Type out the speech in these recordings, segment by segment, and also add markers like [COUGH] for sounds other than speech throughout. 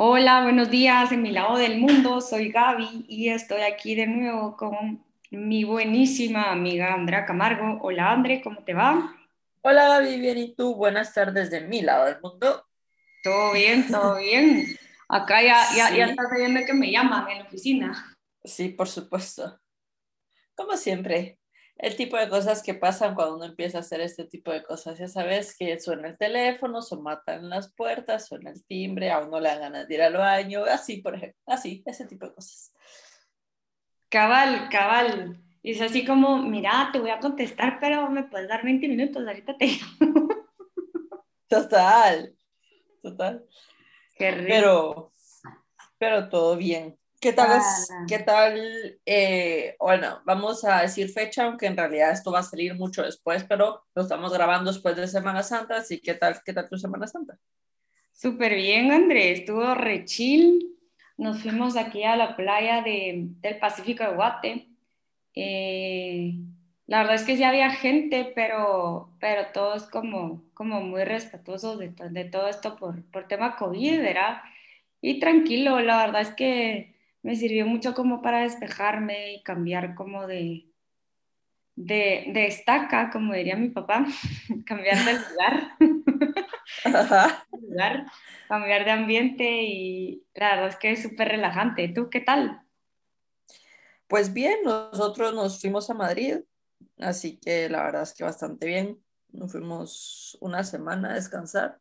Hola, buenos días en mi lado del mundo. Soy Gaby y estoy aquí de nuevo con mi buenísima amiga Andrea Camargo. Hola, Andre, ¿cómo te va? Hola Gaby, bien, ¿y tú? Buenas tardes de mi lado del mundo. Todo bien, todo bien. Acá ya, ya, ya estás viendo que me llaman en la oficina. Sí, por supuesto. Como siempre, el tipo de cosas que pasan cuando uno empieza a hacer este tipo de cosas. Ya sabes que suena el teléfono, se matan las puertas, suena el timbre, a uno le dan ganas de ir al baño, así, por ejemplo, así, ese tipo de cosas. Cabal, cabal. Y es así como, mira, te voy a contestar, pero me puedes dar 20 minutos, ahorita te [LAUGHS] Total, total. Qué rico. Pero, pero todo bien. ¿Qué tal? ¿Qué tal? Eh, bueno, vamos a decir fecha, aunque en realidad esto va a salir mucho después, pero lo estamos grabando después de Semana Santa, así ¿qué tal, qué tal tu Semana Santa? Súper bien, Andrés, estuvo re chill. Nos fuimos aquí a la playa de, del Pacífico de Guate. Eh, la verdad es que sí había gente, pero, pero todos como, como muy respetuosos de, de todo esto por, por tema COVID, ¿verdad? Y tranquilo, la verdad es que me sirvió mucho como para despejarme y cambiar como de, de, de estaca, como diría mi papá, [LAUGHS] cambiar de lugar, [LAUGHS] lugar, cambiar de ambiente y la verdad es que es súper relajante. ¿Tú qué tal? Pues bien, nosotros nos fuimos a Madrid, así que la verdad es que bastante bien. Nos fuimos una semana a descansar.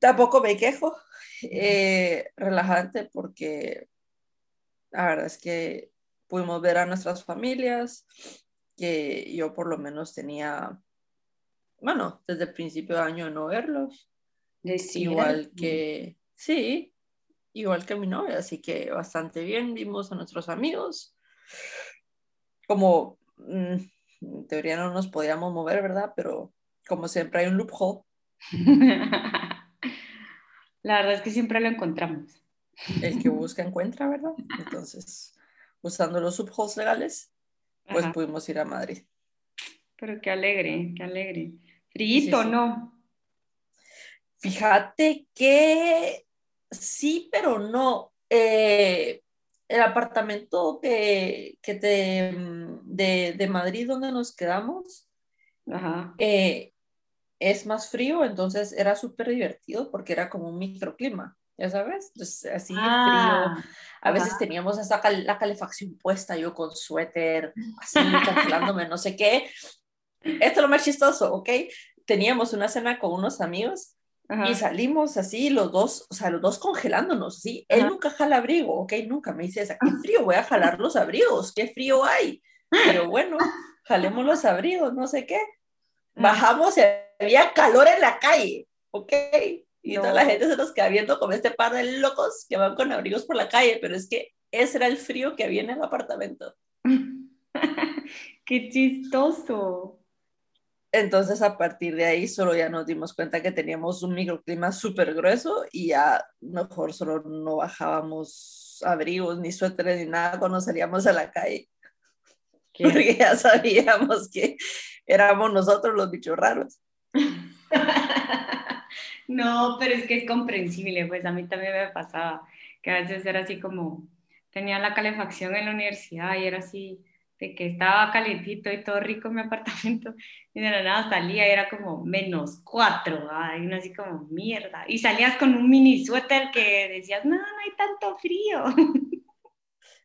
Tampoco me quejo, eh, relajante porque la verdad es que pudimos ver a nuestras familias, que yo por lo menos tenía, bueno, desde el principio de año no verlos. igual que, sí, igual que mi novia, así que bastante bien, vimos a nuestros amigos. Como mm, en teoría no nos podíamos mover, ¿verdad? Pero como siempre hay un loophole. [LAUGHS] La verdad es que siempre lo encontramos. El que busca encuentra, ¿verdad? Entonces, usando los subholes legales, pues pudimos ir a Madrid. Pero qué alegre, qué alegre. Frito, ¿no? Fíjate que sí, pero no. Eh, el apartamento que, que te, de, de, Madrid donde nos quedamos eh, es más frío, entonces era súper divertido porque era como un microclima, ya sabes, entonces, así ah, frío. A veces teníamos hasta la calefacción puesta, yo con suéter, así [LAUGHS] congelándome, no sé qué. Esto es lo más chistoso, ¿ok? Teníamos una cena con unos amigos y salimos así los dos, o sea, los dos congelándonos, ¿sí? Él nunca jala abrigo, ¿ok? Nunca me dice, ¿qué [LAUGHS] frío? Voy a jalar los abrigos, ¿qué frío hay? Pero bueno, [LAUGHS] jalemos los abrigos, no sé qué. Bajamos y había calor en la calle, ¿ok? Y toda la gente se nos queda viendo como este par de locos que van con abrigos por la calle, pero es que ese era el frío que había en el apartamento. [LAUGHS] ¡Qué chistoso! Entonces a partir de ahí solo ya nos dimos cuenta que teníamos un microclima súper grueso y ya mejor solo no bajábamos abrigos ni suéteres ni nada cuando salíamos a la calle. Porque ya sabíamos que éramos nosotros los bichos raros. [LAUGHS] no, pero es que es comprensible, pues a mí también me pasaba que a veces era así como, tenía la calefacción en la universidad y era así, de que estaba calentito y todo rico en mi [LAUGHS] apartamento, y de la nada salía y era como menos cuatro, y uno así como mierda, y salías con un mini suéter que decías, no, no hay tanto frío. [LAUGHS]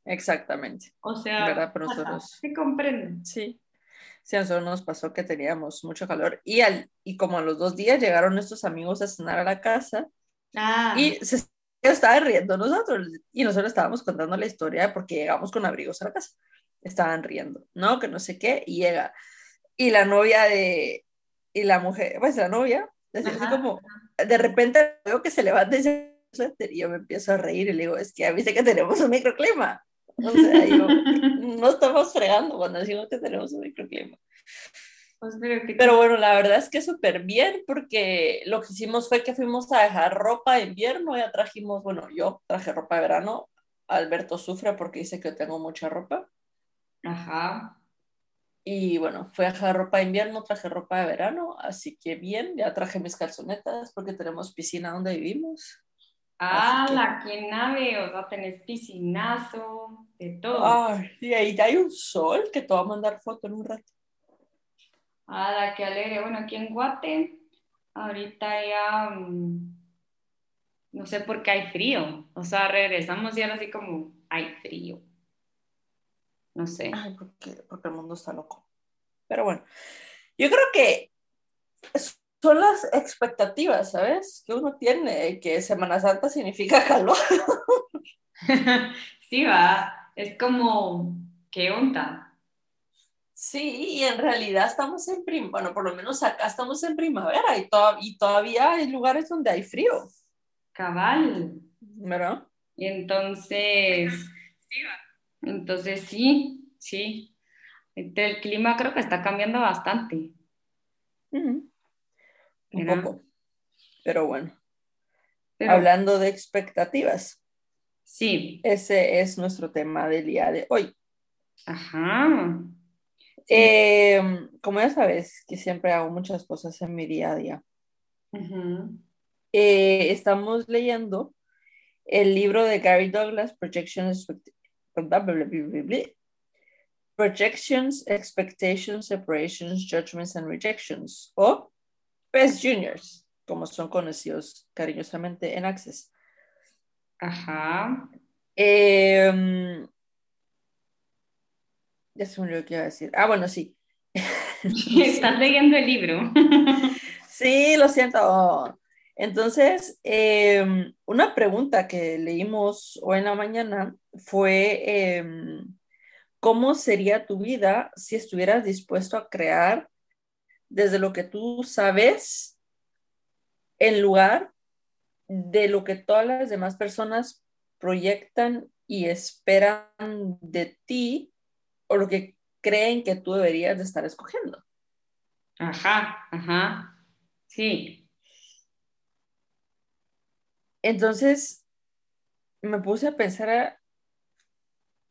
Exactamente. O sea, ¿verdad? Comprende. Sí. Sí, a nosotros nos pasó que teníamos mucho calor y, al, y como a los dos días llegaron nuestros amigos a cenar a la casa ah. y se estaban riendo nosotros y nosotros estábamos contando la historia porque llegamos con abrigos a la casa estaban riendo, ¿no? Que no sé qué, y llega. Y la novia de, y la mujer, pues la novia, así, como, de repente veo que se levanta y se y yo me empiezo a reír y le digo, es que avise que tenemos un microclima. O sea, yo, [LAUGHS] no estamos fregando cuando decimos que tenemos un microclima. Pues, pero, bueno, la verdad es que súper bien porque lo que hicimos fue que fuimos a dejar ropa de invierno, ya trajimos, bueno, yo traje ropa de verano, Alberto sufre porque dice que tengo mucha ropa. Ajá. Y bueno, fui a dejar ropa de invierno, traje ropa de verano, así que bien, ya traje mis calzonetas porque tenemos piscina donde vivimos. Ah, la que nave, o sea, tenés piscinazo, de todo. Ah, y ahí hay un sol que te va a mandar foto en un rato. Ah, la que alegre. Bueno, aquí en Guate, ahorita ya, mm, no sé por qué hay frío. O sea, regresamos y ahora así como, hay frío. No sé. Ay, porque, porque el mundo está loco. Pero bueno, yo creo que son las expectativas, ¿sabes? Que uno tiene, que Semana Santa significa [LAUGHS] calor. sí, va, es como, ¿qué onda? Sí, y en realidad estamos en primavera, bueno, por lo menos acá estamos en primavera y, y todavía hay lugares donde hay frío. Cabal. ¿Verdad? Y entonces, sí, entonces sí, sí. El clima creo que está cambiando bastante. Un poco. Pero bueno. Hablando de expectativas. Sí. Ese es nuestro tema del día de hoy. Ajá. Em, como ya sabes, que siempre hago muchas cosas en mi día a día. Eh, estamos leyendo el libro de Gary Douglas, Projections, Projections, Expectations, Separations, Judgments and Rejections, o PES Juniors, como son conocidos cariñosamente en Access. Ajá. Em, ya se me olvidó qué iba a decir. Ah, bueno, sí. [LAUGHS] Estás leyendo el libro. [LAUGHS] sí, lo siento. Entonces, em, una pregunta que leímos hoy en la mañana fue, em, ¿cómo sería tu vida si estuvieras dispuesto a crear desde lo que tú sabes en lugar de lo que todas las demás personas proyectan y esperan de ti o lo que creen que tú deberías de estar escogiendo. Ajá, ajá, sí. Entonces, me puse a pensar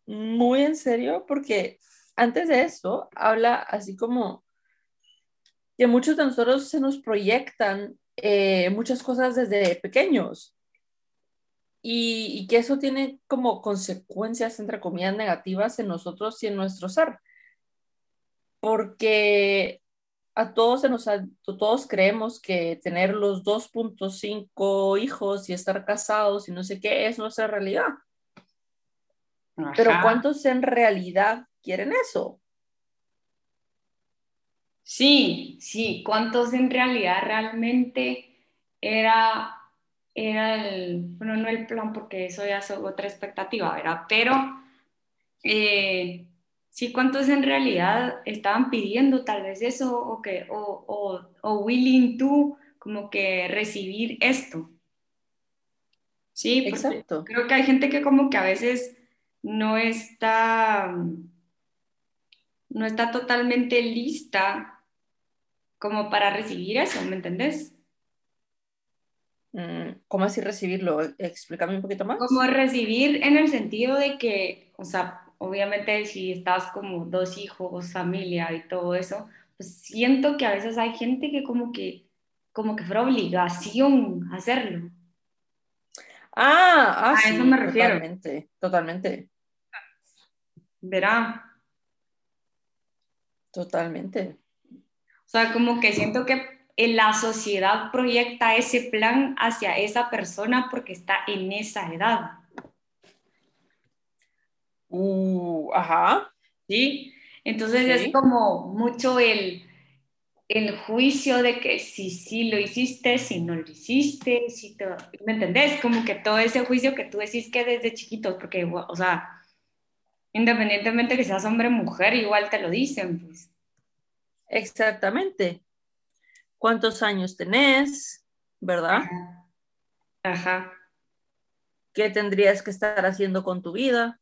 muy en serio porque antes de eso habla así como que muchos de nosotros se nos proyectan eh, muchas cosas desde pequeños y, que eso tiene como consecuencias, entre comillas, negativas en nosotros y en nuestro ser. Porque a todos, se nos todos creemos que tener los 2.5 hijos y estar casados y no sé qué es nuestra realidad. Pero ¿cuántos en realidad quieren eso? Sí, sí, ¿cuántos en realidad realmente era, era el, bueno, no el plan porque eso ya es otra expectativa, ¿verdad? Pero eh, sí, ¿cuántos en realidad estaban pidiendo tal vez eso o, que, o, o, willing to como que recibir esto? Sí, Exacto. creo que hay gente que como que a veces no está, no está totalmente lista como para recibir eso, ¿me entendés? Mm, ¿Cómo así recibirlo? Explícame un poquito más. Como recibir en el sentido de que, o sea, obviamente si estás como dos hijos, familia y todo eso, pues siento que a veces hay gente que como que, como que fuera obligación hacerlo. Ah, ah a eso me refiero. Totalmente, totalmente. Verá. Totalmente. O sea, como que siento que la sociedad proyecta ese plan hacia esa persona porque está en esa edad. Uh, ajá. ¿Sí? Entonces es como mucho el, el juicio de que si sí lo hiciste, si no lo hiciste, si ¿me entendés? Como que todo ese juicio que tú decís que desde chiquito, porque, o sea, independientemente que seas hombre o mujer, igual te lo dicen, pues. Exactamente. ¿Cuántos años tenés? ¿Verdad? Ajá. ¿Qué tendrías que estar haciendo con tu vida?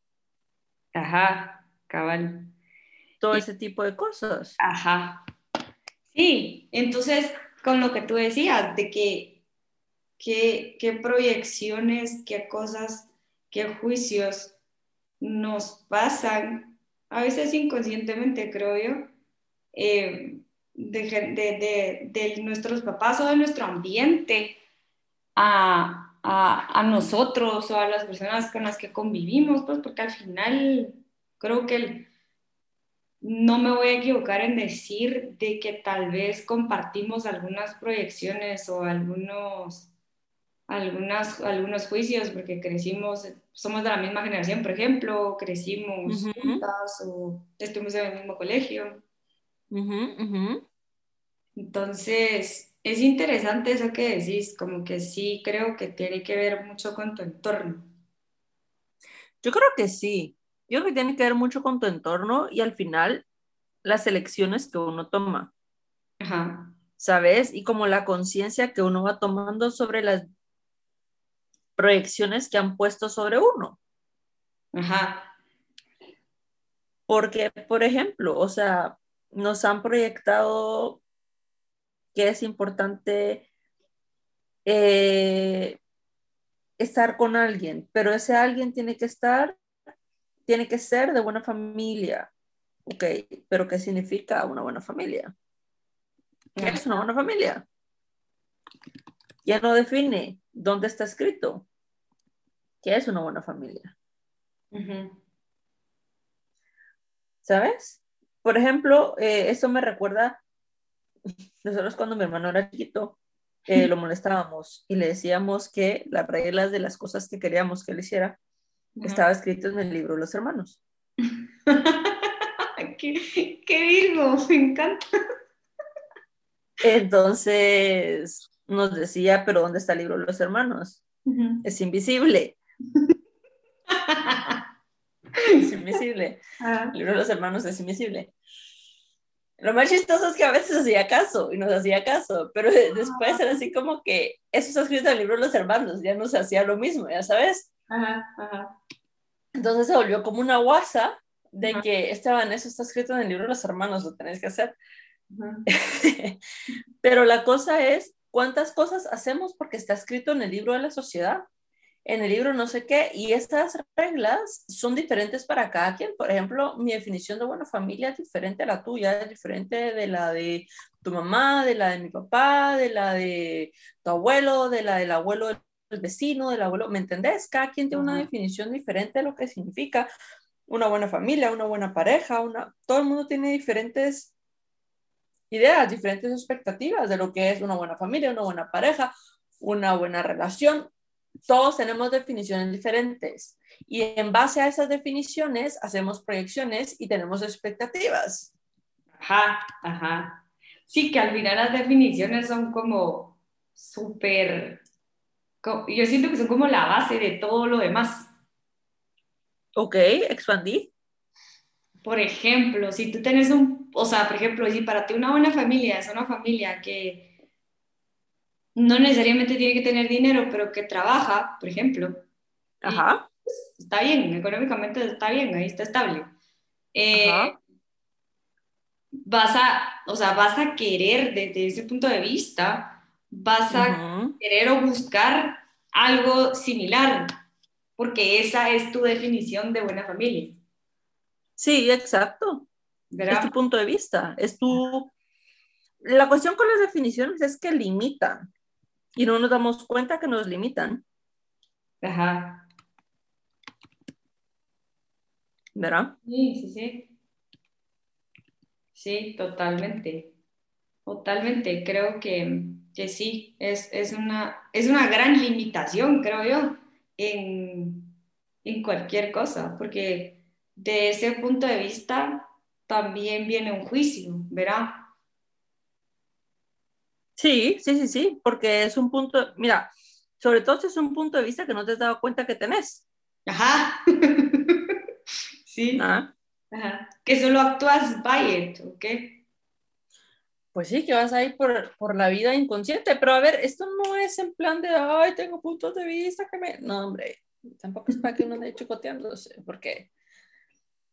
Ajá, cabal. Todo ese tipo de cosas. Ajá. Sí, entonces, con lo que tú decías, de que qué proyecciones, qué cosas, qué juicios nos pasan, a veces inconscientemente, creo yo, eh, de, de, de, nuestros papás o de nuestro ambiente a, a, nosotros o a las personas con las que convivimos, pues porque al final creo que no me voy a equivocar en decir de que tal vez compartimos algunas proyecciones o algunos, algunas, algunos juicios porque crecimos, somos de la misma generación, por ejemplo, crecimos juntas o estuvimos en el mismo colegio. Entonces, es interesante eso que decís, como que sí creo que tiene que ver mucho con tu entorno. Yo creo que sí. Yo creo que tiene que ver mucho con tu entorno y al final las elecciones que uno toma. Ajá. ¿Sabes? Y como la conciencia que uno va tomando sobre las proyecciones que han puesto sobre uno. Ajá. Porque, por ejemplo, o sea, nos han proyectado que es importante eh, estar con alguien, pero ese alguien tiene que estar, tiene que ser de buena familia. Ok, pero ¿qué significa una buena familia? ¿Qué es una buena familia? Ya no define dónde está escrito. ¿Qué es una buena familia? ¿Sabes? Por ejemplo, eh, eso me recuerda [LAUGHS] nosotros cuando mi hermano era chiquito, eh, lo molestábamos y le decíamos que las reglas de las cosas que queríamos que él hiciera estaba escrito en el libro de los hermanos. [LAUGHS] qué, qué me encanta. Entonces nos decía, pero ¿dónde está el libro de los hermanos? Es invisible. [LAUGHS] es [LAUGHS] invisible. El libro de los hermanos es invisible. Lo más chistoso es que a veces hacía caso y nos hacía caso, pero después era así como que eso está escrito en el libro de los hermanos, ya no se hacía lo mismo, ya sabes. Ajá, ajá. Entonces se volvió como una guasa de que Esteban, eso está escrito en el libro de los hermanos, lo tenés que hacer. [LAUGHS] pero la cosa es, ¿cuántas cosas hacemos porque está escrito en el libro de la sociedad? En el libro no sé qué, y estas reglas son diferentes para cada quien. Por ejemplo, mi definición de buena familia es diferente a la tuya, es diferente de la de tu mamá, de la de mi papá, de la de tu abuelo, de la del abuelo del vecino, del abuelo, ¿me entendés? Cada quien tiene una definición diferente de lo que significa una buena familia, una buena pareja, una... todo el mundo tiene diferentes ideas, diferentes expectativas de lo que es una buena familia, una buena pareja, una buena relación, todos tenemos definiciones diferentes y en base a esas definiciones hacemos proyecciones y tenemos expectativas. Ajá, ajá. Sí, que al final las definiciones son como súper, yo siento que son como la base de todo lo demás. Ok, expandí. Por ejemplo, si tú tienes un, o sea, por ejemplo, si para ti una buena familia es una familia que no necesariamente tiene que tener dinero, pero que trabaja, por ejemplo. Ajá. Pues, está bien, económicamente está bien, ahí está estable. Eh, vas a, o sea, vas a querer desde ese punto de vista, vas a querer o buscar algo similar, porque esa es tu definición de buena familia. Sí, exacto. Es tu punto de vista, es tu... La cuestión con las definiciones es que limitan y no nos damos cuenta que nos limitan. Ajá. ¿Verdad? Sí, sí, sí. Sí, totalmente. Totalmente. Creo que, que sí, es, una, es una gran limitación, creo yo, en, en cualquier cosa, porque de ese punto de vista también viene un juicio, ¿verdad? Sí, sí, sí, sí, porque es un punto, mira, sobre todo si es un punto de vista que no te has dado cuenta que tenés. Ajá. [LAUGHS] sí. Ah. Ajá. Que solo actúas by it, ¿ok? Pues sí, que vas a ir por, por, la vida inconsciente, pero a ver, esto no es en plan de, ay, tengo puntos de vista que me... No, hombre, tampoco es para que uno ande chocoteándose, porque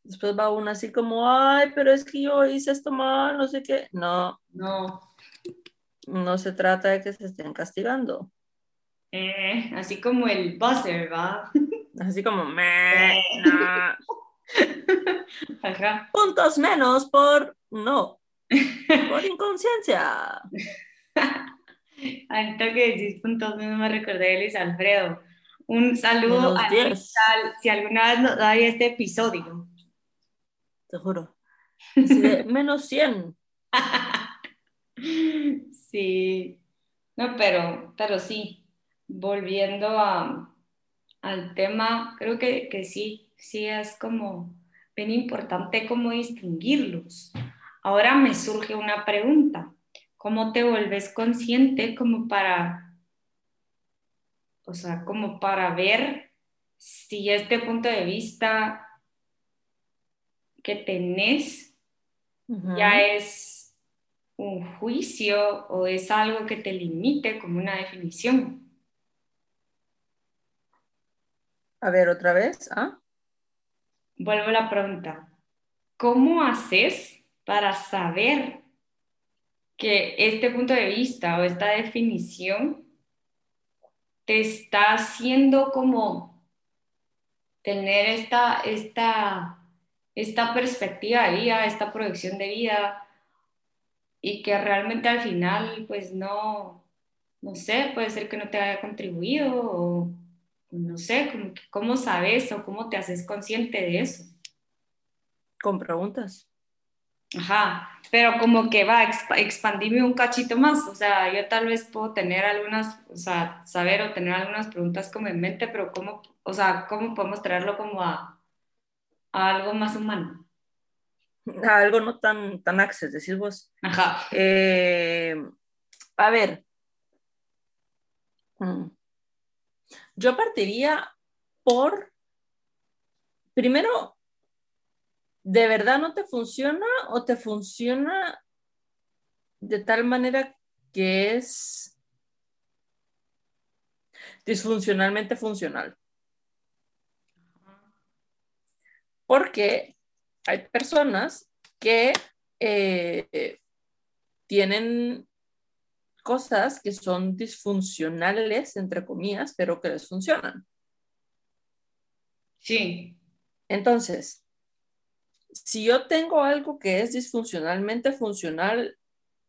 después va uno así como, ay, pero es que yo hice esto mal, no sé qué. No. No no se trata de que se estén castigando. Eh, así como el buzzer, ¿va? Así como me. [LAUGHS] Puntos menos por no. [LAUGHS] Por inconsciencia. Ahorita que decís puntos, me recordé de Luis Alfredo. Un saludo a Luis si alguna vez nos da este episodio. Te juro. menos 100. [LAUGHS] sí. No, pero, pero sí. Volviendo a, al tema, creo que, que sí, sí es como bien importante cómo distinguirlos. Ahora me surge una pregunta. ¿Cómo te vuelves consciente como para, o sea, como para ver si este punto de vista que tenés ya es un juicio o es algo que te limite como una definición? A ver, otra vez. ¿ah? Vuelvo a la pregunta. ¿Cómo haces para saber que este punto de vista o esta definición te está haciendo como tener esta, esta, esta perspectiva de vida, esta proyección de vida y que realmente al final pues no, no sé, puede ser que no te haya contribuido o no sé, como ¿cómo sabes o cómo te haces consciente de eso? Con preguntas. Ajá, pero como que va, a expandirme un cachito más, o sea, yo tal vez puedo tener algunas, o sea, saber o tener algunas preguntas como en mente, pero ¿cómo, o sea, cómo podemos traerlo como a, algo más humano? A algo no tan, tan access, decís vos. Ajá. Eh, a ver. Mm. Yo partiría por, primero, ¿de verdad no te funciona o te funciona de tal manera que es disfuncionalmente funcional? Porque hay personas que eh, tienen cosas que son disfuncionales, entre comillas, pero que les funcionan. Sí. Entonces, si yo tengo algo que es disfuncionalmente funcional,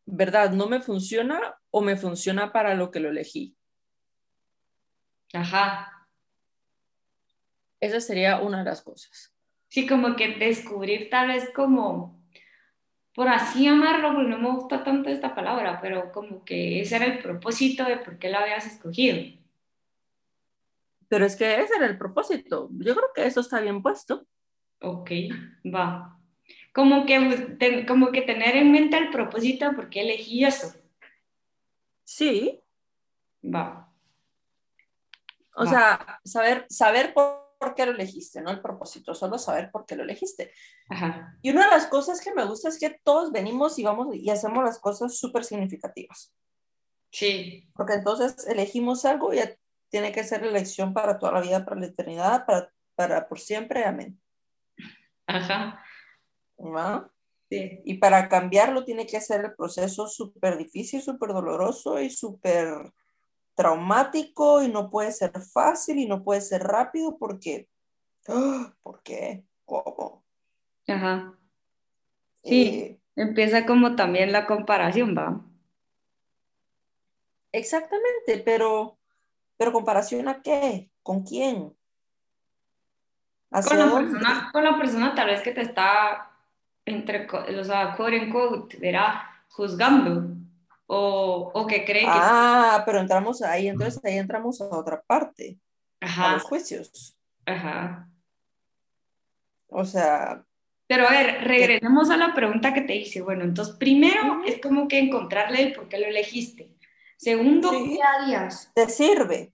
¿verdad? ¿No me funciona o me funciona para lo que lo elegí? Ajá. Esa sería una de las cosas. Sí, como que descubrir tal vez como por así llamarlo, porque no me gusta tanto esta palabra, pero como que ese era el propósito de por qué la habías escogido. Pero es que ese era el propósito. Yo creo que eso está bien puesto. Ok, va. Como que, como que tener en mente el propósito de por qué elegí eso. Sí. Va. O sea, saber, saber por por qué lo elegiste, no el propósito, solo saber por qué lo elegiste. Y una de las cosas que me gusta es que todos venimos y vamos y hacemos las cosas súper significativas. Sí. Porque entonces elegimos algo y tiene que ser la elección para toda la vida, para la eternidad, para, para por siempre. Amén. Ajá. ¿Va? Sí. Y para cambiarlo tiene que ser el proceso súper difícil, súper doloroso y súper traumático y no puede ser fácil y no puede ser rápido porque, ¡ah! ¿por qué? ¿Cómo? Ajá. Sí, eh, empieza como también la comparación, ¿va? Exactamente, pero, pero comparación a qué? ¿Con quién? Con la, persona, con la persona tal vez que te está entre, o sea, quote quote, verá, juzgando o, o que cree que... Ah, pero entramos ahí, entonces ahí entramos a otra parte, a los juicios. Ajá. O sea... Pero a ver, regresemos a la pregunta que te hice. Bueno, entonces primero es como que encontrarle el por qué lo elegiste. Segundo, ¿qué harías? ¿Te sirve?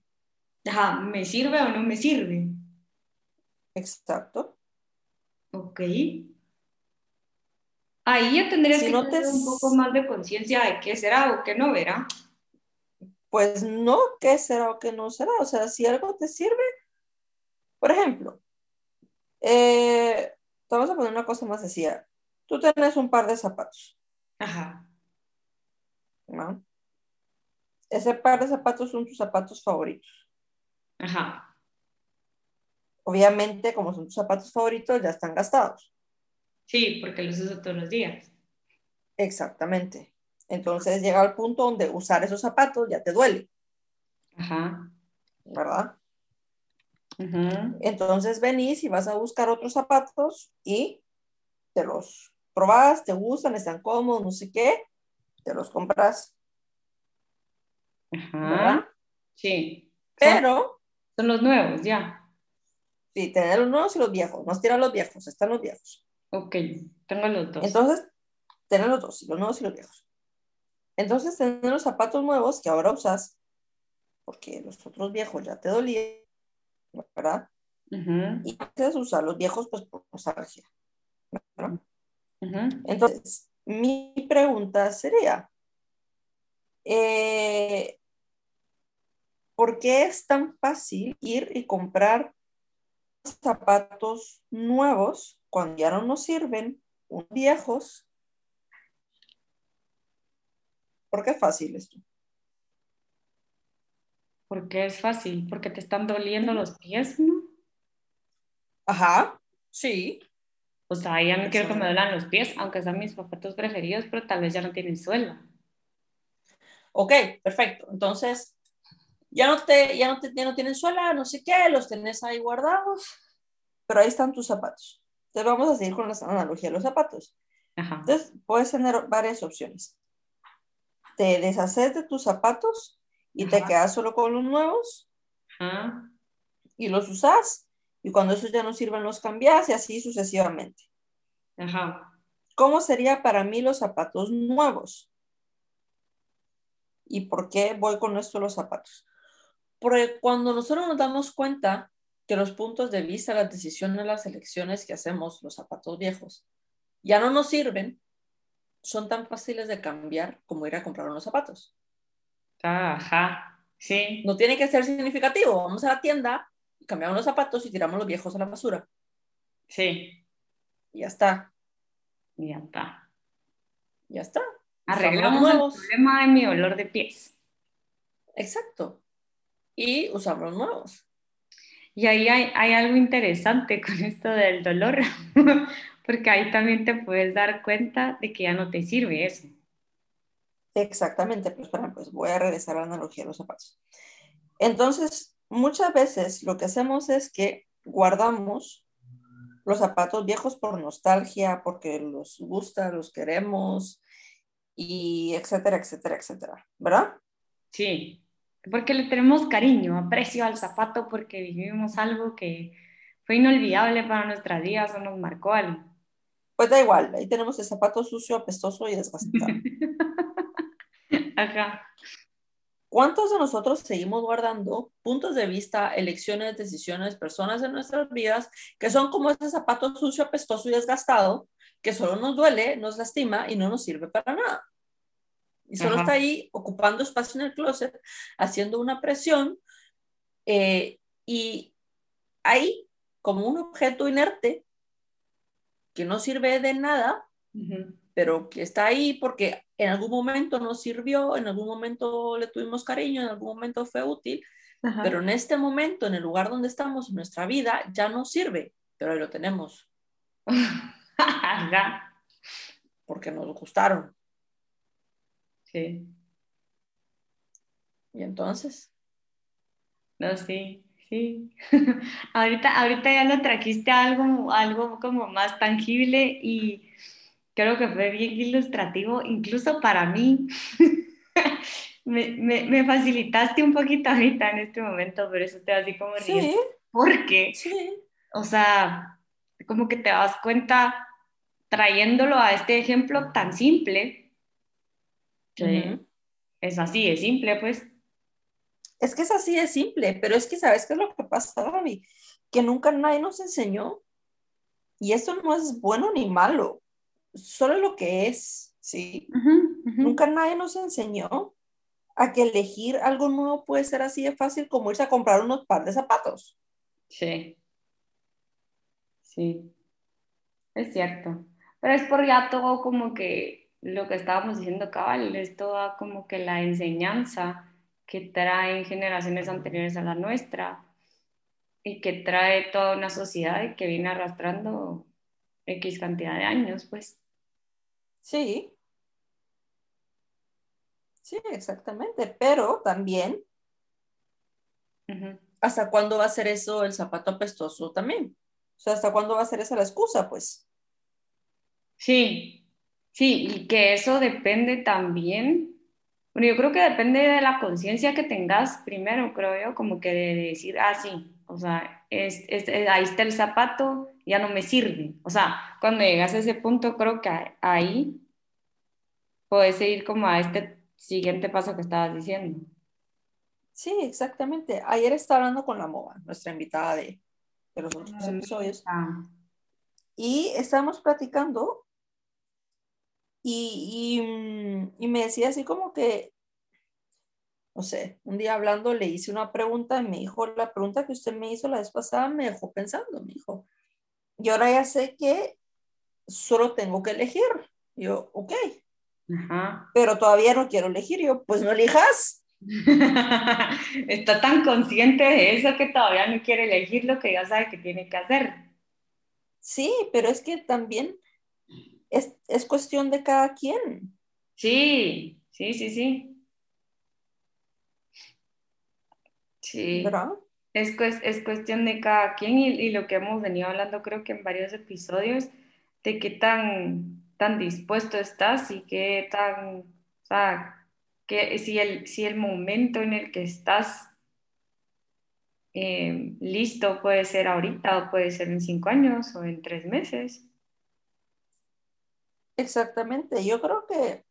Ajá, ¿me sirve o no me sirve? Exacto. Ok. Ahí ya tendrías que tener un poco más de conciencia de qué será o qué no verá. Pues no, qué será o qué no será. O sea, si algo te sirve, por ejemplo, eh, vamos a poner una cosa más sencilla. Tú tienes un par de zapatos. Ajá. ¿No? Ese par de zapatos son tus zapatos favoritos. Ajá. Obviamente, como son tus zapatos favoritos, ya están gastados. Sí, porque los uso todos los días. Exactamente. Entonces llega al punto donde usar esos zapatos ya te duele. Ajá. ¿Verdad? Entonces venís y vas a buscar otros zapatos y te los probas, te gustan, están cómodos, no sé qué, te los compras. Ajá. Sí. Pero. Son los nuevos, ya. Sí, tener los nuevos y los viejos. No tirar los viejos, están los viejos. Ok, tengo los dos. Entonces, tener los dos, los nuevos y los viejos. Entonces, tener los zapatos nuevos que ahora usas, porque los otros viejos ya te dolían, ¿verdad? Y entonces usar los viejos, pues por nostalgia. ¿verdad? Entonces, mi pregunta sería, eh, ¿por qué es tan fácil ir y comprar zapatos nuevos cuando ya no nos sirven, viejos? ¿Por qué es fácil esto? Porque es fácil, porque te están doliendo los pies, ¿no? Ajá, sí. O sea, ya no quiero que me duelan los pies, aunque sean mis zapatos preferidos, pero tal vez ya no tienen suela. Ok, perfecto. Entonces, ya no, te, ya, no te, ya no tienen suela, no sé qué, los tenés ahí guardados, pero ahí están tus zapatos. Entonces, vamos a seguir con la analogía de los zapatos. Ajá. Entonces, puedes tener varias opciones. Te deshaces de tus zapatos y te quedas solo con los nuevos Ajá. y los usas y cuando esos ya no sirven los cambias y así sucesivamente. Ajá. ¿Cómo sería para mí los zapatos nuevos? ¿Y por qué voy con esto los zapatos? Porque cuando nosotros nos damos cuenta que los puntos de vista, las decisiones, las elecciones que hacemos, los zapatos viejos, ya no nos sirven, son tan fáciles de cambiar como ir a comprar unos zapatos. Ajá, sí. No tiene que ser significativo. Vamos a la tienda, cambiamos los zapatos y tiramos los viejos a la basura. Sí. Y ya está. Y ya está. Ya está. Arreglamos el problema de mi olor de pies. Exacto. Y usamos nuevos. Y ahí hay, hay algo interesante [LAUGHS] con esto del dolor, [LAUGHS] porque ahí también te puedes dar cuenta de que ya no te sirve eso. Exactamente, pues, pues voy a regresar a la analogía de los zapatos. Entonces, muchas veces lo que hacemos es que guardamos los zapatos viejos por nostalgia, porque los gusta, los queremos, y etcétera, etcétera, etcétera, ¿verdad? Sí, porque le tenemos cariño, aprecio al zapato porque vivimos algo que fue inolvidable para nuestras vidas o nos marcó algo. Pues da igual, ahí tenemos el zapato sucio, apestoso y desgastado. [LAUGHS] Ajá. ¿Cuántos de nosotros seguimos guardando puntos de vista, elecciones, decisiones, personas en nuestras vidas que son como ese zapato sucio, apestoso y desgastado, que solo nos duele, nos lastima y no nos sirve para nada? Y solo está ahí ocupando espacio en el closet, haciendo una presión eh, y ahí, como un objeto inerte que no sirve de nada, pero que está ahí porque en algún momento nos sirvió, en algún momento le tuvimos cariño, en algún momento fue útil, pero en este momento, en el lugar donde estamos en nuestra vida, ya no sirve, pero ahí lo tenemos. [LAUGHS] porque nos gustaron. Sí. ¿Y entonces? No, sí, sí. [LAUGHS] ahorita, ahorita ya lo trajiste algo, algo como más tangible y creo que fue bien ilustrativo, incluso para mí. [LAUGHS] me, me, facilitaste un poquito ahorita en este momento, pero eso estoy así como riendo. Sí. Porque, sí. o sea, como que te das cuenta trayéndolo a este ejemplo tan simple. Es así, es simple, pues. Es que es así de simple, pero es que sabes qué es lo que pasa, Gaby, que nunca nadie nos enseñó y esto no es bueno ni malo solo lo que es, ¿sí? Nunca nadie nos enseñó a que elegir algo nuevo puede ser así de fácil como irse a comprar unos par de zapatos. Sí. Sí. Es cierto. Pero es por ya todo como que lo que estábamos diciendo, cabal, es toda como que la enseñanza que traen generaciones anteriores a la nuestra y que trae toda una sociedad que viene arrastrando X cantidad de años, pues. Sí. Sí, exactamente, pero también, ¿hasta cuándo va a ser eso el zapato apestoso también? O sea, ¿hasta cuándo va a ser esa la excusa, pues? Sí, sí, y que eso depende también, bueno, yo creo que depende de la conciencia que tengas primero, creo yo, como que de decir, ah, sí, o sea, es, ahí está el zapato, ya no me sirve. O sea, cuando llegas a ese punto, creo que ahí puedes seguir como a este siguiente paso que estabas diciendo. Sí, exactamente. Ayer estaba hablando con la MOA, nuestra invitada de, de los otros mm, episodios. Ah. Y estábamos platicando y, mm, y, me decía así como que, no sé, un día hablando le hice una pregunta y me dijo, la pregunta que usted me hizo la vez pasada me dejó pensando, me dijo, y ahora ya sé que solo tengo que elegir. yo, ok, pero todavía no quiero elegir. Yo, pues no elijas. [LAUGHS] Está tan consciente de eso que todavía no quiere elegir lo que ya sabe que tiene que hacer. Sí, pero es que también es, es cuestión de cada quien. Sí, sí, sí, sí. Sí. ¿Verdad? Es, es cuestión de cada quien y, y, lo que hemos venido hablando creo que en varios episodios, de qué tan, tan dispuesto estás y qué tan, o sea, que si el, si el momento en el que estás eh, listo puede ser ahorita o puede ser en cinco años o en tres meses. Exactamente, yo creo que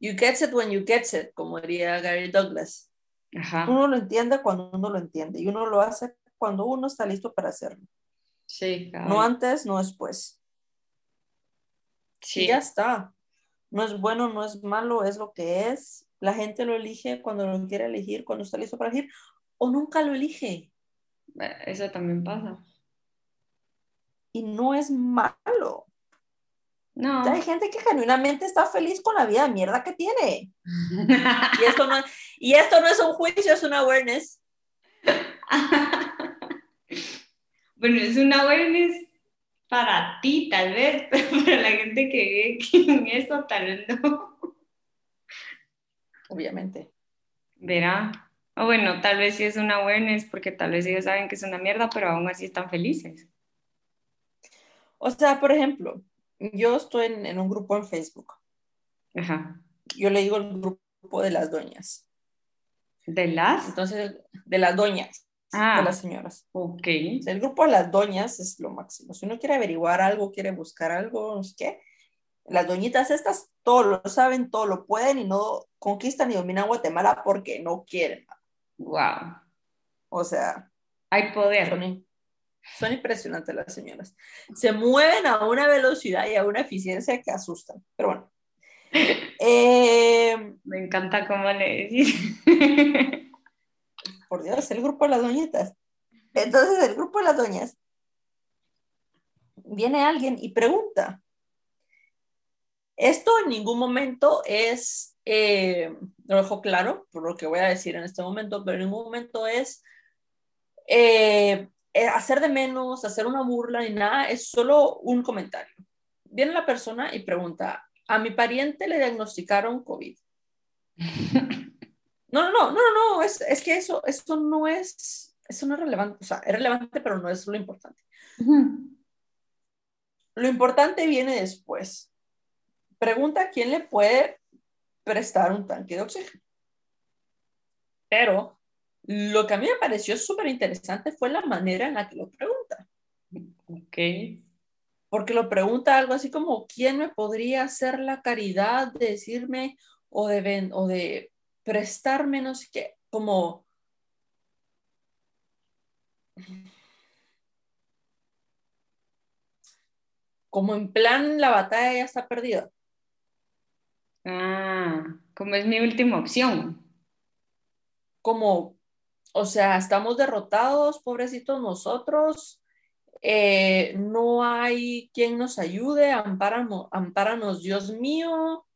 you get it when you get it, como diría Gary Douglas. Uno lo entiende cuando uno lo entiende y uno lo hace cuando uno está listo para hacerlo. Sí, No antes, no después. Sí. ya está. No es bueno, no es malo, es lo que es. La gente lo elige cuando lo quiere elegir, cuando está listo para elegir, o nunca lo elige. Eh, eso también pasa y no es malo. No. hay gente que genuinamente está feliz con la vida de mierda que tiene. y, esto no, [LAUGHS] y esto no es un juicio, es una awareness. [LAUGHS] bueno, es una awareness para ti, tal vez, [LAUGHS] pero para la gente que ve en eso, tal vez no. Obviamente. Verá. O bueno, tal vez sí es una awareness porque tal vez ellos saben que es una mierda, pero aún así están felices. O sea, por ejemplo, yo estoy en, un grupo en Facebook. Ajá. Yo le digo el grupo de las doñas. ¿De las? Entonces, de las doñas. Ah, de las señoras. Ok. el grupo de las doñas es lo máximo. Si uno quiere averiguar algo, quiere buscar algo, no sé qué, las doñitas estas todo lo saben, todo lo pueden y no conquistan ni dominan Guatemala porque no quieren. Wow. O sea. Hay poder. Son impresionantes las señoras. Se mueven a una velocidad y a una eficiencia que asustan. Pero bueno. Eh, Me encanta cómo le decís. [LAUGHS] Por Dios, el grupo de las doñitas. Entonces, el grupo de las doñas, viene alguien y pregunta. Esto en ningún momento es, eh, lo dejo claro por lo que voy a decir en este momento, pero en ningún momento es eh, hacer de menos, hacer una burla ni nada, es solo un comentario. Viene la persona y pregunta, a mi pariente le diagnosticaron COVID. [LAUGHS] No, no, no, no, no, es, es que eso, eso no es, eso no es relevante, o sea, es relevante, pero no es lo importante. Lo importante viene después. Pregunta quién le puede prestar un tanque de oxígeno. Pero lo que a mí me pareció súper interesante fue la manera en la que lo pregunta. Ok. Porque lo pregunta algo así como, ¿quién me podría hacer la caridad de decirme o de, o de prestarme, no sé qué, como... Como en plan, la batalla ya está perdida. Ah, como es mi última opción. Como, o sea, estamos derrotados, pobrecitos nosotros, eh, no hay quien nos ayude, ampáranos, ampáranos Dios mío,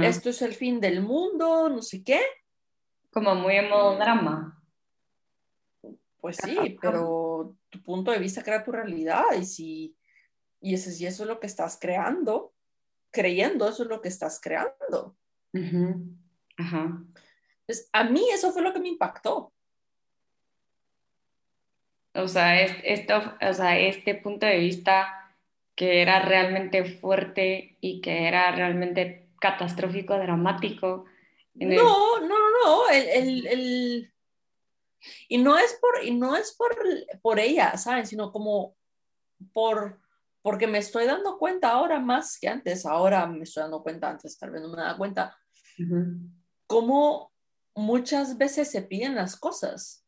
esto es el fin del mundo, no sé qué. Como muy en modo drama. Pues sí, pero tu punto de vista crea tu realidad y si, y eso, si eso es lo que estás creando, creyendo, eso es lo que estás creando. Ajá. Entonces, a mí eso fue lo que me impactó. O sea, esto, o sea, este punto de vista que era realmente fuerte y que era realmente catastrófico, dramático. No, no, no, no, el, el, y no es por, y no es por, por ella, ¿saben? Sino como por, porque me estoy dando cuenta ahora más que antes, ahora me estoy dando cuenta, antes tal vez no me daba cuenta, como muchas veces se piden las cosas.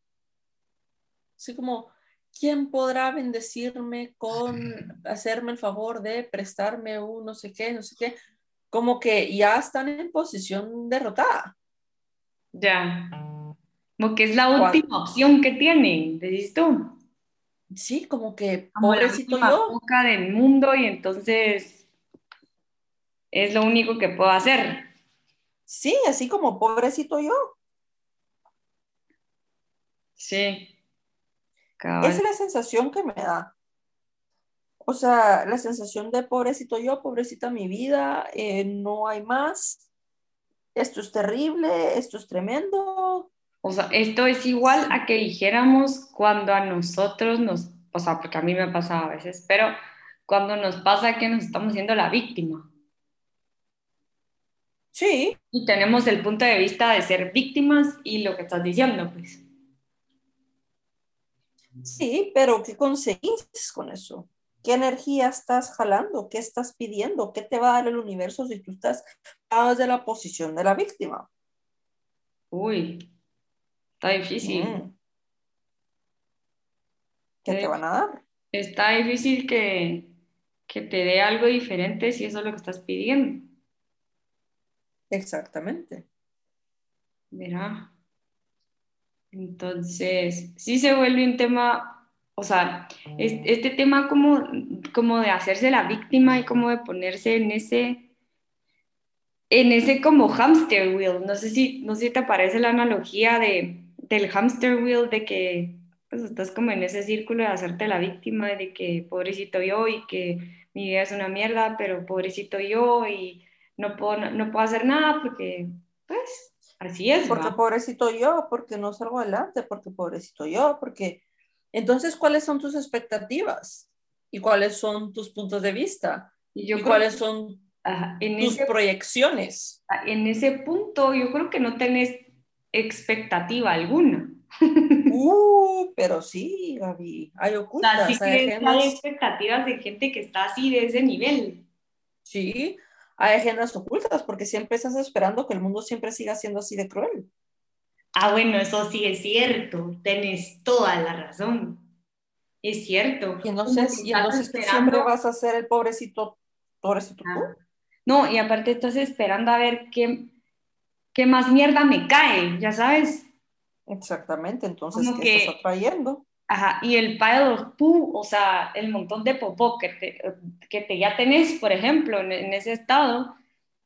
Así como, ¿quién podrá bendecirme con [LAUGHS] hacerme el favor de prestarme un no sé qué, no sé qué? Como que ya están en posición derrotada. Ya. Como que es la última opción que tienen, ¿decís tú? Sí, como que pobrecito yo. boca del mundo y entonces es lo único que puedo hacer. Sí, así como pobrecito yo. Sí. Esa es la sensación que me da. O sea, la sensación de pobrecito yo, pobrecita mi vida, eh, no hay más, esto es terrible, esto es tremendo. O sea, esto es igual a que dijéramos cuando a nosotros nos, o sea, porque a mí me pasa a veces, pero cuando nos pasa que nos estamos siendo la víctima. Sí. Y tenemos el punto de vista de ser víctimas y lo que estás diciendo, pues. Sí, pero ¿qué conseguís con eso? ¿Qué energía estás jalando? ¿Qué estás pidiendo? ¿Qué te va a dar el universo si tú estás desde la posición de la víctima? Uy, está difícil. Mm. ¿Qué te van a dar? Está difícil que, que te dé algo diferente si eso es lo que estás pidiendo. Exactamente. Mira. Entonces, sí se vuelve un tema, o sea, este tema como, como de hacerse la víctima y como de ponerse en ese, en ese como hamster wheel. No sé si, no sé si te parece la analogía de, del hamster wheel, de que pues, estás como en ese círculo de hacerte la víctima, de que pobrecito yo y que mi vida es una mierda, pero pobrecito yo y no puedo, no, puedo hacer nada porque, pues, así es. Porque pobrecito yo, porque no salgo adelante, porque pobrecito yo, porque... Entonces, ¿cuáles son tus expectativas? ¿Y cuáles son tus puntos de vista? ¿Y, cuáles son tus proyecciones? Ah, en ese punto, yo creo que no tenés expectativa alguna. [LAUGHS] Uh, pero sí, Gaby, hay ocultas. hay, hay expectativas de gente que está así de ese nivel. Sí, hay agendas ocultas, porque siempre estás esperando que el mundo siempre siga siendo así de cruel. Ah, bueno, eso sí es cierto, tienes toda la razón. Es cierto. Y entonces, y entonces tú siempre vas a ser el pobrecito, pobrecito ah. No, y aparte estás esperando a ver qué, qué más mierda me cae, ya sabes. Exactamente, entonces, ¿qué estás atrayendo? Ajá, y el pile of poo, o sea, el montón de popó que, te, que te ya tenés, por ejemplo, en, ese estado,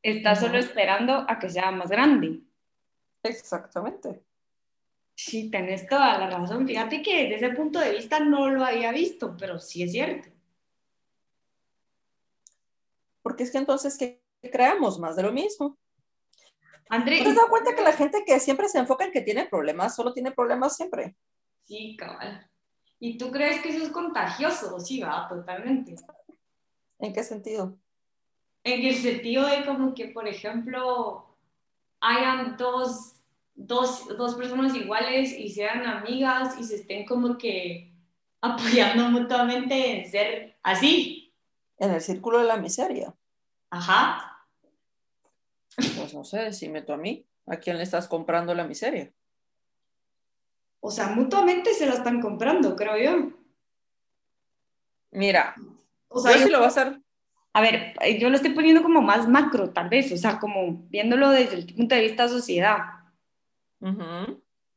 está solo esperando a que sea más grande. Exactamente. Sí, tenés toda la razón. Fíjate que desde ese punto de vista no lo había visto, pero sí es cierto. Porque es que entonces que creamos más de lo mismo. André, ¿te has dado cuenta que la gente que siempre se enfoca en que tiene problemas, solo tiene problemas siempre? Sí, cabal. ¿Y tú crees que eso es contagioso? Sí, va, totalmente. ¿En qué sentido? En el sentido de como que, por ejemplo, hayan dos, dos, dos personas iguales y sean amigas y se estén como que apoyando [LAUGHS] mutuamente en ser así. En el círculo de la miseria. Ajá. Pues no sé, decime tú a mí, ¿a quién le estás comprando la miseria? O sea, mutuamente se la están comprando, creo yo. Mira, o sea, yo sí lo a hacer. A ver, yo lo estoy poniendo como más macro, tal vez, o sea, como viéndolo desde el punto de vista de sociedad.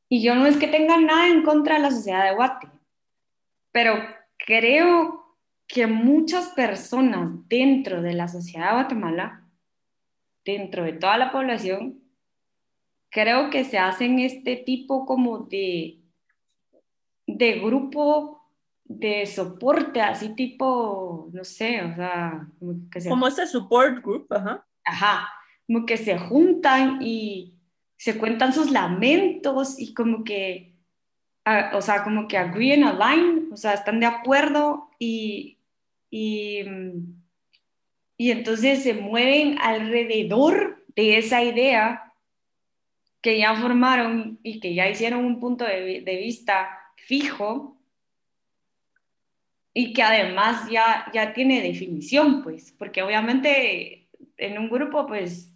Y yo no es que tenga nada en contra de la sociedad de Guate, pero creo que muchas personas dentro de la sociedad de Guatemala, dentro de toda la población, creo que se hacen este tipo como de, de grupo de soporte, así tipo, no sé, o sea, como, que como este support group, ajá. Ajá, como que se juntan y se cuentan sus lamentos y como que, o sea, como que agree and align, o sea, están de acuerdo y, y, y entonces se mueven alrededor de esa idea que ya formaron y que ya hicieron un punto de, de vista fijo y que además ya, ya tiene definición, pues, porque obviamente en un grupo, pues,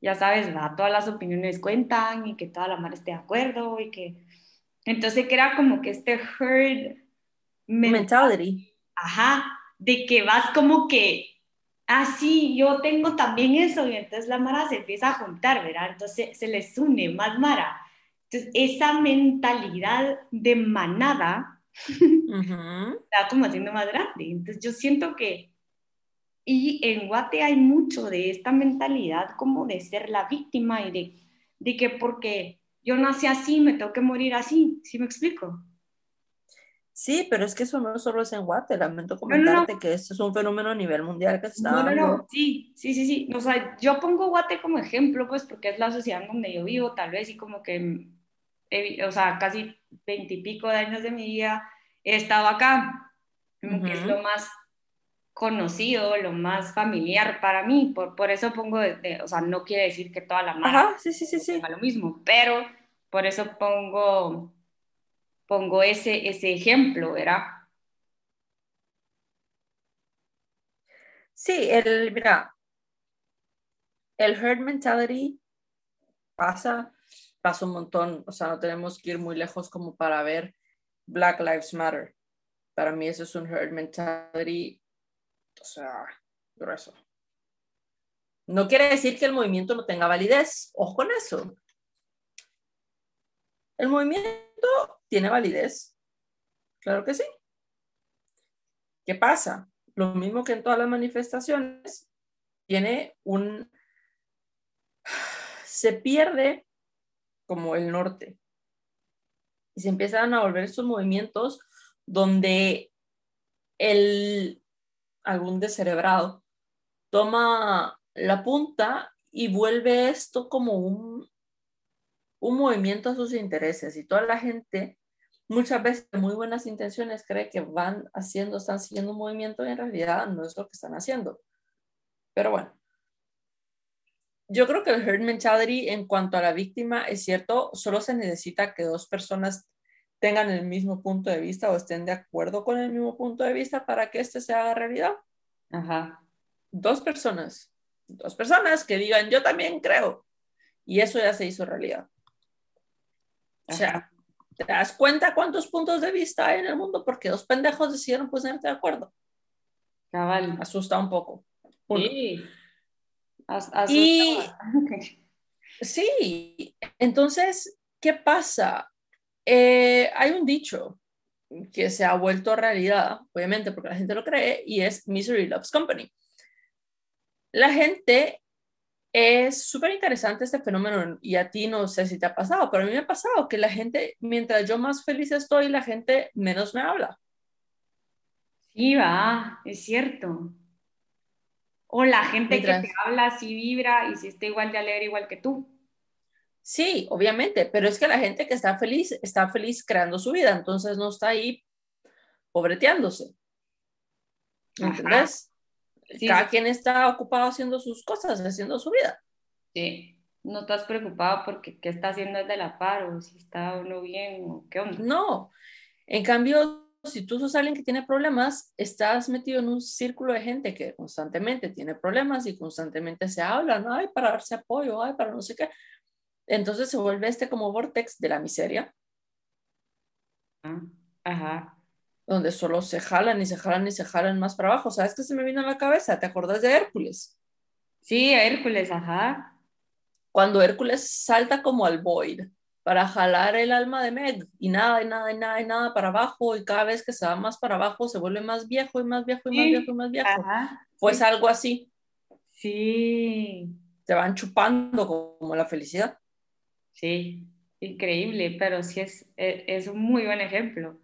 ya sabes, va, todas las opiniones cuentan y que toda la mar esté de acuerdo y que... Entonces que era como que este herd mentality. Ajá, de que vas como que, ah, sí, yo tengo también eso y entonces la mara se empieza a juntar, ¿verdad? Entonces se les une más mara. Entonces esa mentalidad de manada está como haciendo más grande. Entonces yo siento que, y en Guate hay mucho de esta mentalidad como de ser la víctima y de, de que porque yo nací así, me tengo que morir así, ¿sí me explico? Sí, pero es que eso no solo es en Guate, lamento comentarte que esto es un fenómeno a nivel mundial que se está no, no, No, sí, sí, sí, sí, o sea, yo pongo Guate como ejemplo, pues porque es la sociedad donde yo vivo, tal vez, y como que, o sea, casi veintipico de años de mi vida he estado acá, como que es lo más conocido, lo más familiar para mí, por, por eso pongo, o sea, no quiere decir que toda la marca sí, sí, sí, sí. lo mismo, pero por eso pongo, pongo ese, ese ejemplo, ¿verdad? Sí, el, mira, el herd mentality pasa, pasa un montón, o sea, no tenemos que ir muy lejos como para ver Black Lives Matter. Para mí eso es un herd mentality, o sea, grueso. No quiere decir que el movimiento no tenga validez. Ojo con eso. El movimiento tiene validez. Claro que sí. ¿Qué pasa? Lo mismo que en todas las manifestaciones, tiene un... Se pierde como el norte y se empiezan a volver estos movimientos donde el, algún descerebrado toma la punta y vuelve esto como un, un movimiento a sus intereses y toda la gente muchas veces de muy buenas intenciones cree que van haciendo, están siguiendo un movimiento y en realidad no es lo que están haciendo. Pero bueno, yo creo que el herd mentality en cuanto a la víctima es cierto, solo se necesita que dos personas tengan el mismo punto de vista o estén de acuerdo con el mismo punto de vista para que este se haga realidad. Ajá. Dos personas, dos personas que digan yo también creo y eso ya se hizo realidad. O sea, ¿te das cuenta cuántos puntos de vista hay en el mundo? Porque dos pendejos decidieron ponerte de acuerdo. Cabal. Asusta un poco. Sí. Y [LAUGHS] sí, entonces, ¿qué pasa? Eh, hay un dicho que se ha vuelto realidad, obviamente, porque la gente lo cree, y es Misery Loves Company. La gente es súper interesante este fenómeno y a ti no sé si te ha pasado, pero a mí me ha pasado que la gente, mientras yo más feliz estoy, la gente menos me habla. Sí, va, es cierto. O la gente que te habla si vibra y si está igual de alegre igual que tú. Sí, obviamente, pero es que la gente que está feliz está feliz creando su vida, entonces no está ahí pobreteándose. ¿Entendés? Cada quien está ocupado haciendo sus cosas, haciendo su vida. Sí, no estás preocupado porque qué está haciendo el de la par o si está uno bien o qué onda. No, en cambio, si tú sos alguien que tiene problemas, estás metido en un círculo de gente que constantemente tiene problemas y constantemente se hablan, ay, para darse apoyo, ay, para no sé qué. Entonces se vuelve este como vortex de la miseria. Ah, ajá. Donde solo se jalan y se jalan y se jalan más para abajo. ¿Sabes qué se me vino a la cabeza? ¿Te acuerdas de Hércules? Sí, Hércules, ajá. Cuando Hércules salta como al void para jalar el alma de Meg y nada, y nada, y nada, y nada para abajo, y cada vez que se va más para abajo se vuelve más viejo y más viejo y más viejo y más viejo. pues algo así. Sí. Te van chupando como la felicidad. Sí, increíble, pero sí es, e, es, un muy buen ejemplo.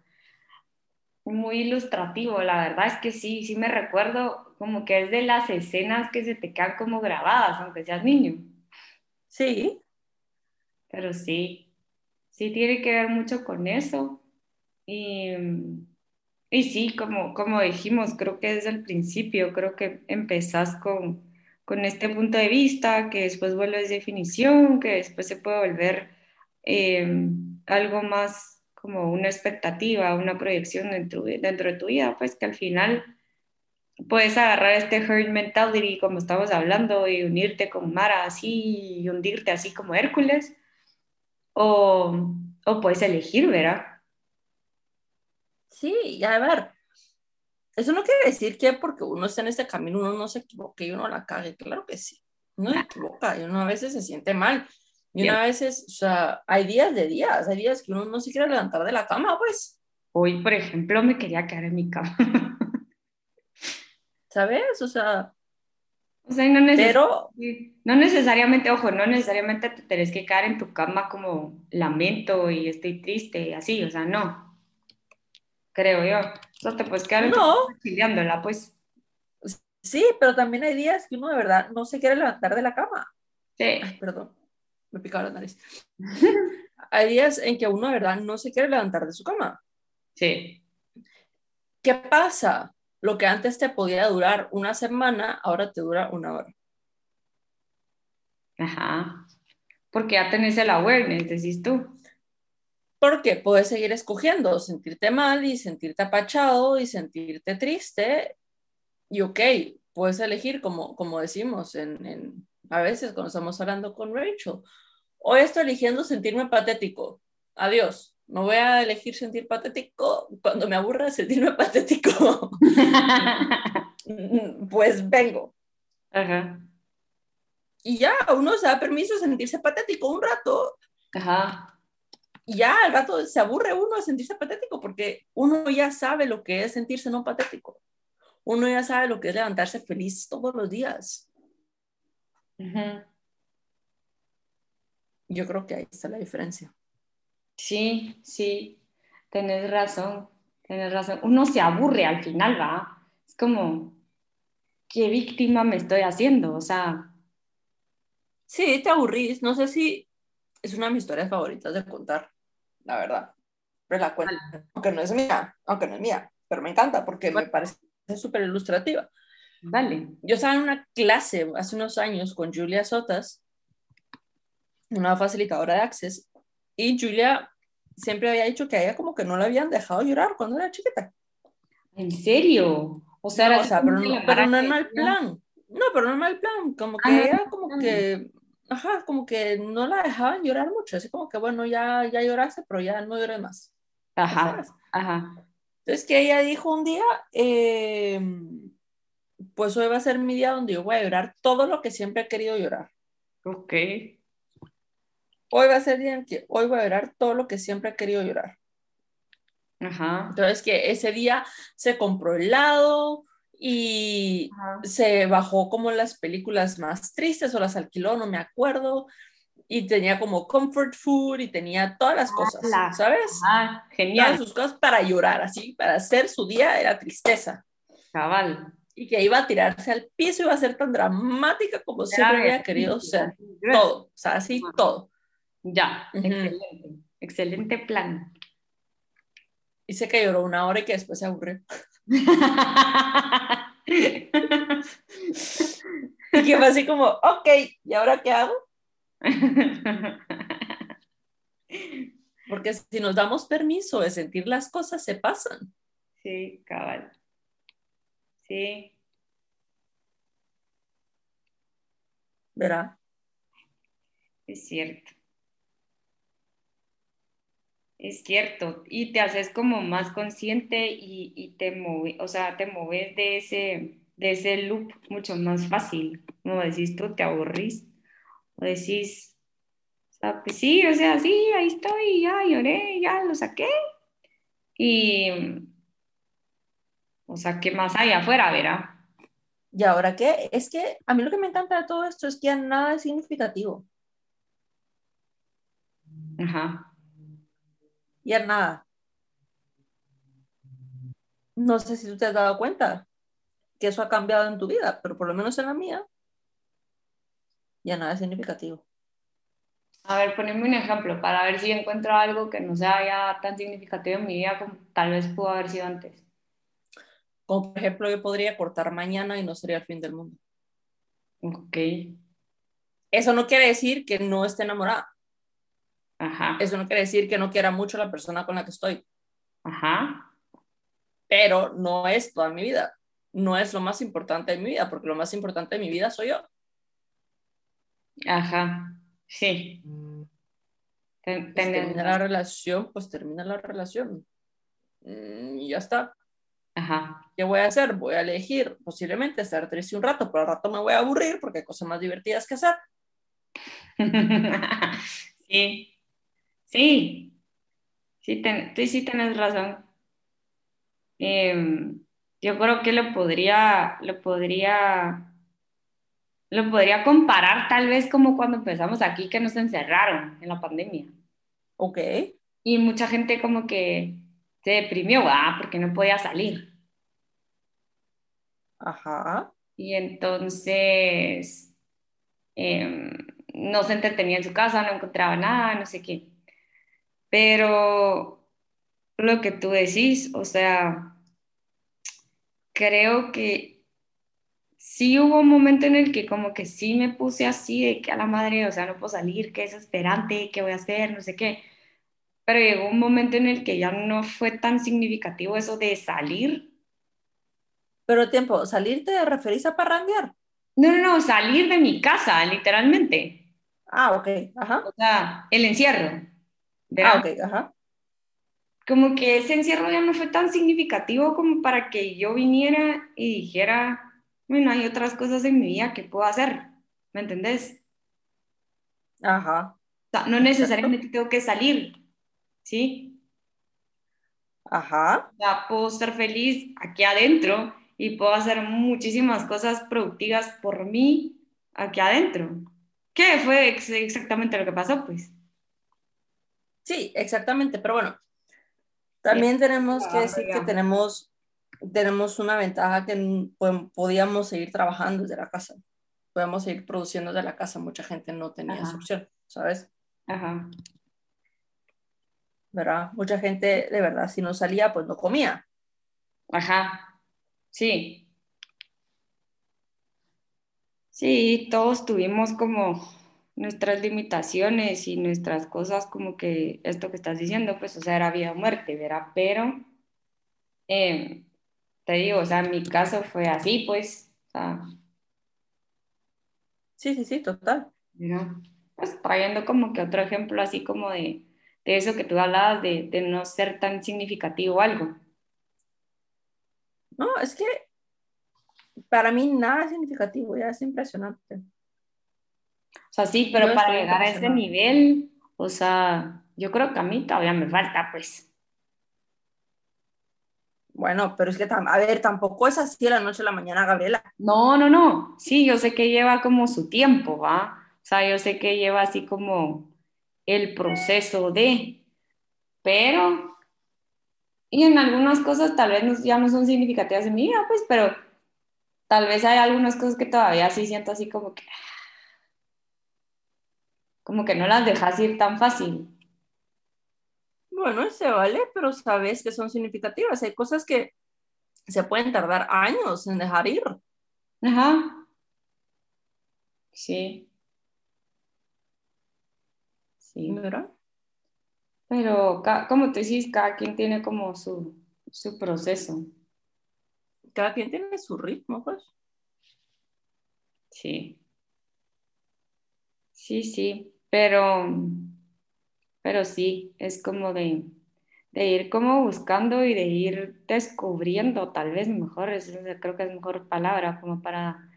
Muy ilustrativo, la verdad es que sí, sí me recuerdo como que es de las escenas que se te quedan como grabadas, aunque seas niño. Sí. Pero sí, sí tiene que ver mucho con eso. Y, y sí, como, como dijimos, creo que desde el principio, creo que empezás con, con este punto de vista, que después vuelves definición, que después se puede volver eh, algo más como una expectativa, una proyección dentro, dentro de tu vida, pues que al final puedes agarrar este herd mentality, como estamos hablando, y unirte con Mara así, y hundirte así como Hércules, o, o puedes elegir, ¿verdad? Sí, ya a ver, eso no quiere decir que porque uno está en este camino uno no se equivoque y uno la cague, claro que sí, uno se equivoca y uno a veces se siente mal. Y una vez, o sea, hay días de días, hay días que uno no se quiere levantar de la cama, pues. Hoy, por ejemplo, me quería quedar en mi cama. [LAUGHS] ¿Sabes? O sea, o sea, no, pero... no necesariamente, ojo, no necesariamente te tenés que quedar en tu cama como lamento y estoy triste y así, o sea, no. Creo yo. No te puedes quedar no. chileándola, pues. Sí, pero también hay días que uno de verdad no se quiere levantar de la cama. Sí. Ay, perdón, me picaba la nariz. [LAUGHS] hay días en que uno de verdad no se quiere levantar de su cama. Sí. ¿Qué pasa? Lo que antes te podía durar una semana, ahora te dura una hora. Ajá. Porque ya tenés el awareness, decís tú. Porque puedes seguir escogiendo sentirte mal y sentirte apachado y sentirte triste. Y ok, puedes elegir, como, como decimos en, en, a veces cuando estamos hablando con Rachel. Hoy estoy eligiendo sentirme patético. Adiós no voy a elegir sentir patético cuando me aburra sentirme [LAUGHS] patético. [LAUGHS] pues vengo. Ajá. Y ya, uno se da permiso de sentirse patético un rato. Ajá. Y ya al rato se aburre uno de sentirse patético porque uno ya sabe lo que es sentirse no patético. Uno ya sabe lo que es levantarse feliz todos los días. Yo creo que ahí está la diferencia. Sí, sí, tenés razón, tenés razón. Uno se aburre al final, ¿va? Es como, ¿qué víctima me estoy haciendo? O sea... Sí, te aburrís. No sé si es una de mis historias favoritas de contar, la verdad. Pero la cuento, aunque no es mía, aunque no es mía, pero me encanta porque me parece súper ilustrativa. Dale. Yo estaba en una clase hace unos años con Julia Sotas, una facilitadora de Access, y Julia siempre había dicho que a ella como que no la habían dejado llorar cuando era chiquita. ¿En serio? O sea, pero, no, pero no en mal plan. No, pero no en mal plan. Como que ah, ella como que, ajá, como que no la dejaban llorar mucho. Así como que, bueno, ya, ya lloraste, pero ya no llores más. Ajá, ajá. Entonces que ella dijo un día, em, pues hoy va a ser mi día donde yo voy a llorar todo lo que siempre he querido llorar. Ok hoy va a ser día en que hoy voy a llorar todo lo que siempre he querido llorar. Ajá. Entonces que ese día se compró helado y se bajó como las películas más tristes o las alquiló, no me acuerdo. Y tenía como comfort food y tenía todas las cosas, ¿sabes? Ah, genial. Todas sus cosas para llorar, así, para hacer su día era tristeza. Cabal. Y que iba a tirarse al piso, y iba a ser tan dramática como siempre había querido ser. Todo, o sea, así todo. Ya, excelente, excelente plan. Sé que lloró una hora y que después se aburrió. [LAUGHS] y que fue así como, ok, ¿y ahora qué hago? Porque si nos damos permiso de sentir las cosas, se pasan. Sí, cabal. Sí. ¿Verdad? Es cierto. Es cierto, y te haces como más consciente y, te mueves, o sea, te mueves de ese, de ese loop mucho más fácil. Como decís tú, te aburrís. O decís, o sea, pues sí, o sea, sí, ahí estoy, ya lloré, ya lo saqué. Y, o sea, ¿qué más hay afuera, verá? ¿Y ahora qué? Es que a mí lo que me encanta de todo esto es que ya nada es significativo. Ajá y nada. No sé si tú te has dado cuenta que eso ha cambiado en tu vida, pero por lo menos en la mía, ya nada es significativo. A ver, poneme un ejemplo para ver si encuentro algo que no sea ya tan significativo en mi vida como tal vez pudo haber sido antes. Como por ejemplo, yo podría cortar mañana y no sería el fin del mundo. Ok. Eso no quiere decir que no esté enamorada. Ajá. Eso no quiere decir que no quiera mucho a la persona con la que estoy. Ajá. Pero no es toda mi vida. No es lo más importante de mi vida, porque lo más importante de mi vida soy yo. Ajá. Sí. Ten, termina la relación, pues termina la relación. Mm, y ya está. Ajá. ¿Qué voy a hacer? Voy a elegir posiblemente estar triste un rato, pero al rato me voy a aburrir porque hay cosas más divertidas que hacer. [LAUGHS] sí, sí, sí, tú sí tienes razón. Em, yo creo que lo podría, lo podría, lo podría comparar tal vez como cuando empezamos aquí que nos encerraron en la pandemia. Ok. Y mucha gente como que se deprimió, ah, porque no podía salir. Ajá. Y entonces em, no se entretenía en su casa, no encontraba nada, no sé qué. Pero lo que tú decís, o sea, creo que sí hubo un momento en el que como que sí me puse así de que a la madre, o sea, no puedo salir, qué desesperante, qué voy a hacer, no sé qué. Pero llegó un momento en el que ya no fue tan significativo eso de salir. Pero tiempo, ¿salir te referís a parrandear? No, no, no, salir de mi casa, literalmente. Ah, ok, ajá. O sea, el encierro. Ah, ok, ajá. Como que ese encierro ya no fue tan significativo como para que yo viniera y dijera, bueno, hay otras cosas en mi vida que puedo hacer, ¿me entendés? Ajá. O sea, no necesariamente tengo que salir, ¿sí? Ajá. O sea, puedo estar feliz aquí adentro y puedo hacer muchísimas cosas productivas por mí aquí adentro. ¿Qué fue exactamente lo que pasó, pues? Sí, exactamente, pero bueno, también tenemos que decir que tenemos, tenemos una ventaja que podíamos seguir trabajando desde la casa, podíamos seguir produciendo desde la casa, mucha gente no tenía esa opción, ¿sabes? Ajá. ¿Verdad? Mucha gente, de verdad, si no salía, pues no comía. Ajá, sí. Sí, todos tuvimos como nuestras limitaciones y nuestras cosas, como que esto que estás diciendo, pues, o sea, era vida o muerte, ¿verdad? Pero, em, te digo, o sea, mi caso fue así, pues, o sea. Sí, sí, sí, total. Pues trayendo como que otro ejemplo así como de, de eso que tú hablabas, de, de no ser tan significativo algo. No, es que para mí nada es significativo, ya es impresionante. O sea, sí, pero para llegar a ese nivel, o sea, yo creo que a mí todavía me falta, pues. Bueno, pero es que, a ver, tampoco es así de la noche a la mañana, Gabriela. No, no, no. Sí, yo sé que lleva como su tiempo, ¿va? O sea, yo sé que lleva así como el proceso de, pero, y en algunas cosas tal vez ya no son significativas en mi vida, pues, pero tal vez hay algunas cosas que todavía sí siento así como que, como que no las dejas ir tan fácil. Bueno, se vale, pero sabes que son significativas. Hay cosas que se pueden tardar años en dejar ir. Ajá. Sí. Sí. ¿Verdad? Pero, como te decís, cada quien tiene como su, su proceso. Cada quien tiene su ritmo, pues. Sí. Sí, sí pero, pero sí, es como de, de ir como buscando y de ir descubriendo, tal vez mejor, es, creo que es mejor palabra, como para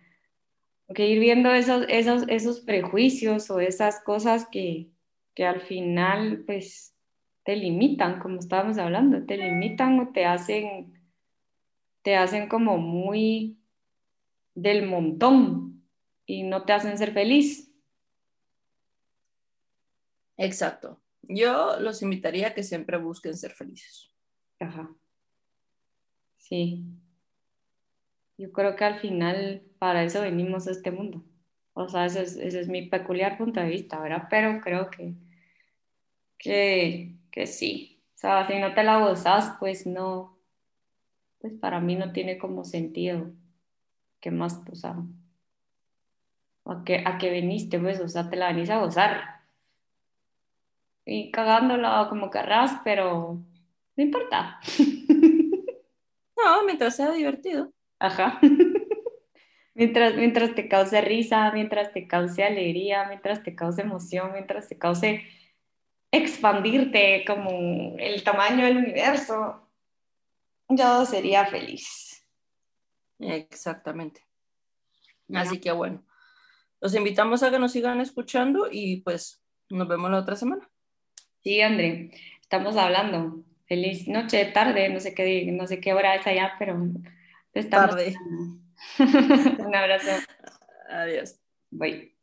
que ir viendo esos, esos, esos prejuicios o esas cosas que, que al final pues te limitan, como estábamos hablando, te limitan o te hacen, te hacen como muy del montón y no te hacen ser feliz. Exacto. Yo los invitaría a que siempre busquen ser felices. Ajá. Sí. Yo creo que al final para eso venimos a este mundo. O sea, ese es, mi peculiar punto de vista, ¿verdad? Pero creo que, que, que sí. O sea, si no te la gozas, pues no, pues para mí no tiene como sentido. ¿Qué más, o sea, a qué, a qué viniste, pues, o sea, te la venís a gozar. Y cagándola como querrás, pero no importa. No, mientras sea divertido. Ajá. mientras, mientras te cause risa, mientras te cause alegría, mientras te cause emoción, mientras te cause expandirte como el tamaño del universo, yo sería feliz. Exactamente. Así que bueno, los invitamos a que nos sigan escuchando y pues nos vemos la otra semana. Sí, André, estamos hablando. Feliz noche, tarde, no sé qué, no sé qué hora es allá, pero estamos. Tarde. [LAUGHS] Un abrazo. Adiós. Bye.